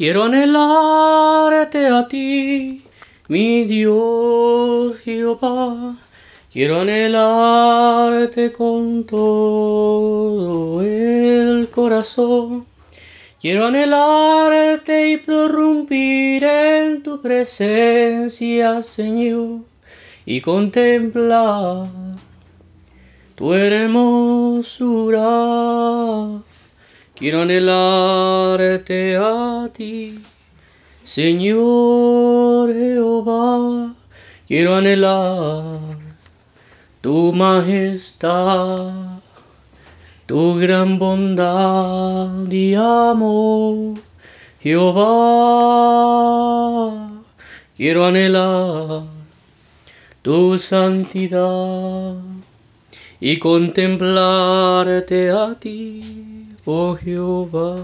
Quiero anhelarte a ti, mi Dios Jehová. Quiero anhelarte con todo el corazón. Quiero anhelarte y prorrumpir en tu presencia, Señor, y contemplar tu hermosura. Quiero anhelarte a ti, Señor Jehová. Quiero anhelar tu majestad, tu gran bondad y amor, Jehová. Quiero anhelar tu santidad y contemplarte a ti, oh Jehová.